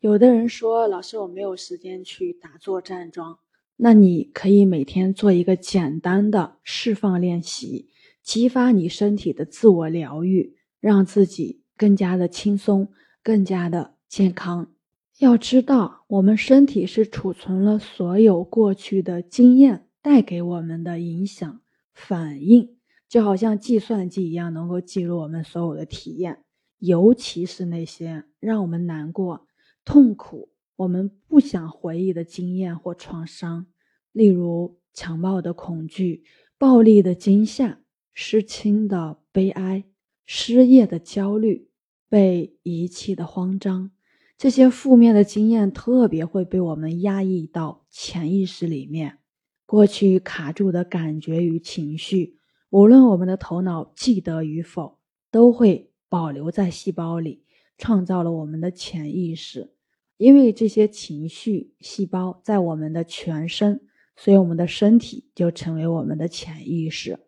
有的人说，老师我没有时间去打坐站桩，那你可以每天做一个简单的释放练习，激发你身体的自我疗愈，让自己更加的轻松，更加的健康。要知道，我们身体是储存了所有过去的经验带给我们的影响反应。就好像计算机一样，能够记录我们所有的体验，尤其是那些让我们难过、痛苦、我们不想回忆的经验或创伤，例如强暴的恐惧、暴力的惊吓、失亲的悲哀、失业的焦虑、被遗弃的慌张。这些负面的经验特别会被我们压抑到潜意识里面，过去卡住的感觉与情绪。无论我们的头脑记得与否，都会保留在细胞里，创造了我们的潜意识。因为这些情绪细胞在我们的全身，所以我们的身体就成为我们的潜意识。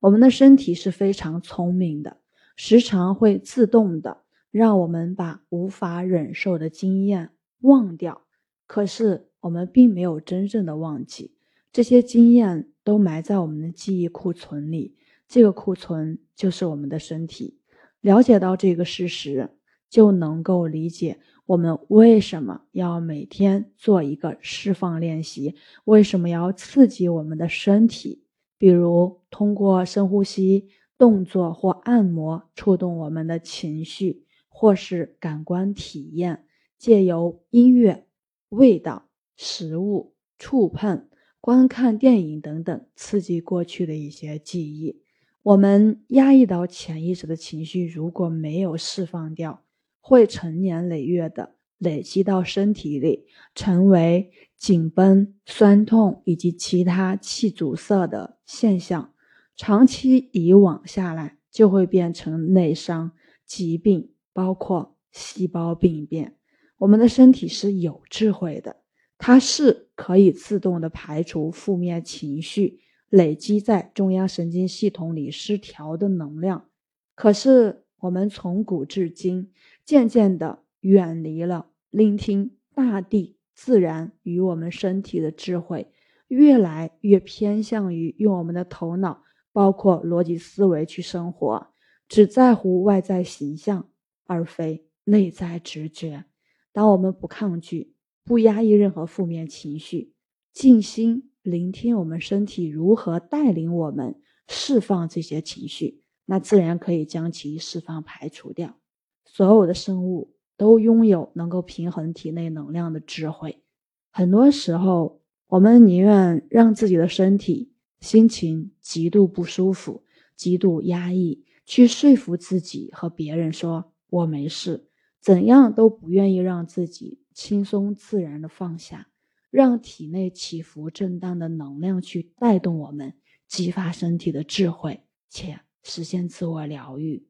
我们的身体是非常聪明的，时常会自动的让我们把无法忍受的经验忘掉。可是我们并没有真正的忘记这些经验。都埋在我们的记忆库存里，这个库存就是我们的身体。了解到这个事实，就能够理解我们为什么要每天做一个释放练习，为什么要刺激我们的身体，比如通过深呼吸、动作或按摩触动我们的情绪，或是感官体验，借由音乐、味道、食物、触碰。观看电影等等，刺激过去的一些记忆。我们压抑到潜意识的情绪，如果没有释放掉，会成年累月的累积到身体里，成为紧绷、酸痛以及其他气阻塞的现象。长期以往下来，就会变成内伤、疾病，包括细胞病变。我们的身体是有智慧的。它是可以自动的排除负面情绪累积在中央神经系统里失调的能量，可是我们从古至今渐渐的远离了聆听大地自然与我们身体的智慧，越来越偏向于用我们的头脑，包括逻辑思维去生活，只在乎外在形象，而非内在直觉。当我们不抗拒。不压抑任何负面情绪，静心聆听我们身体如何带领我们释放这些情绪，那自然可以将其释放排除掉。所有的生物都拥有能够平衡体内能量的智慧。很多时候，我们宁愿让自己的身体心情极度不舒服、极度压抑，去说服自己和别人说“我没事”，怎样都不愿意让自己。轻松自然的放下，让体内起伏震荡的能量去带动我们，激发身体的智慧，且实现自我疗愈。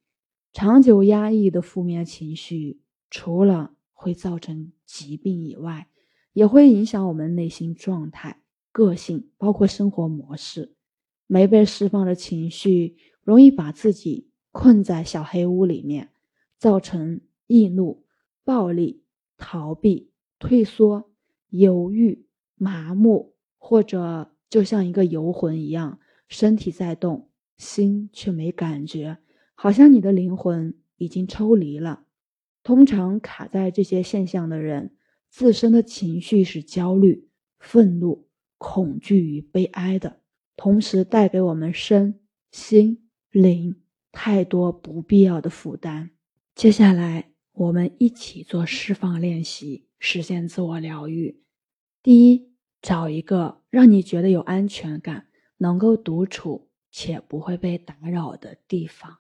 长久压抑的负面情绪，除了会造成疾病以外，也会影响我们内心状态、个性，包括生活模式。没被释放的情绪，容易把自己困在小黑屋里面，造成易怒、暴力。逃避、退缩、犹豫、麻木，或者就像一个游魂一样，身体在动，心却没感觉，好像你的灵魂已经抽离了。通常卡在这些现象的人，自身的情绪是焦虑、愤怒、恐惧与悲哀的，同时带给我们身心灵太多不必要的负担。接下来。我们一起做释放练习，实现自我疗愈。第一，找一个让你觉得有安全感、能够独处且不会被打扰的地方。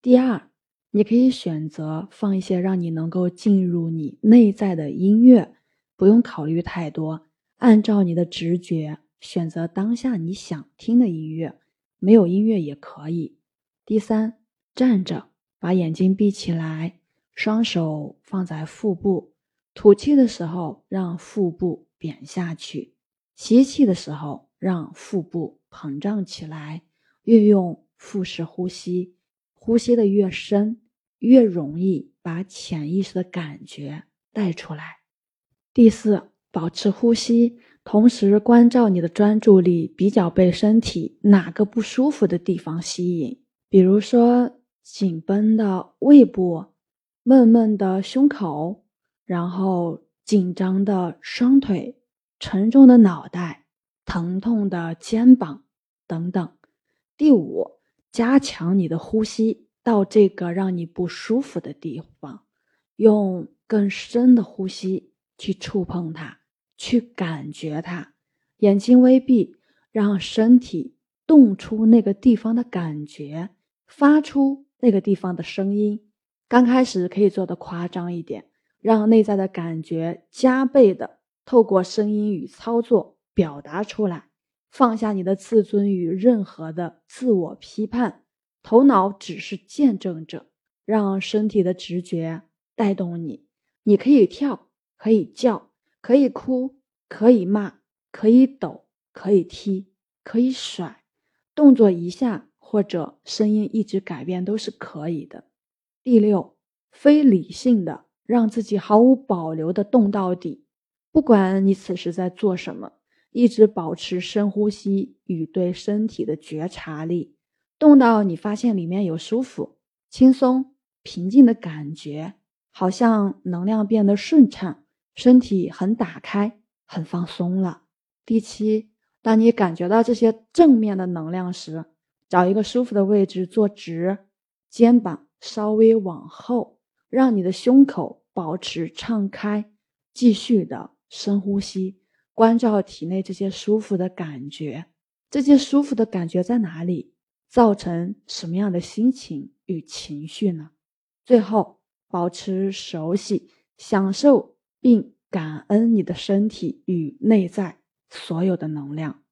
第二，你可以选择放一些让你能够进入你内在的音乐，不用考虑太多，按照你的直觉选择当下你想听的音乐，没有音乐也可以。第三，站着，把眼睛闭起来。双手放在腹部，吐气的时候让腹部扁下去，吸气的时候让腹部膨胀起来。运用腹式呼吸，呼吸的越深，越容易把潜意识的感觉带出来。第四，保持呼吸，同时关照你的专注力比较被身体哪个不舒服的地方吸引，比如说紧绷的胃部、闷闷的胸口，然后紧张的双腿、沉重的脑袋、疼痛的肩膀等等。第五，加强你的呼吸到这个让你不舒服的地方，用更深的呼吸。去触碰它，去感觉它，眼睛微闭，让身体动出那个地方的感觉，发出那个地方的声音。刚开始可以做的夸张一点，让内在的感觉加倍的透过声音与操作表达出来。放下你的自尊与任何的自我批判，头脑只是见证者，让身体的直觉带动你。你可以跳。可以叫，可以哭，可以骂，可以抖，可以踢，可以甩，动作一下或者声音一直改变都是可以的。第六，非理性的让自己毫无保留的动到底，不管你此时在做什么，一直保持深呼吸与对身体的觉察力，动到你发现里面有舒服、轻松、平静的感觉，好像能量变得顺畅。身体很打开，很放松了。第七，当你感觉到这些正面的能量时，找一个舒服的位置坐直，肩膀稍微往后，让你的胸口保持敞开，继续的深呼吸，关照体内这些舒服的感觉。这些舒服的感觉在哪里？造成什么样的心情与情绪呢？最后，保持熟悉，享受。并感恩你的身体与内在所有的能量。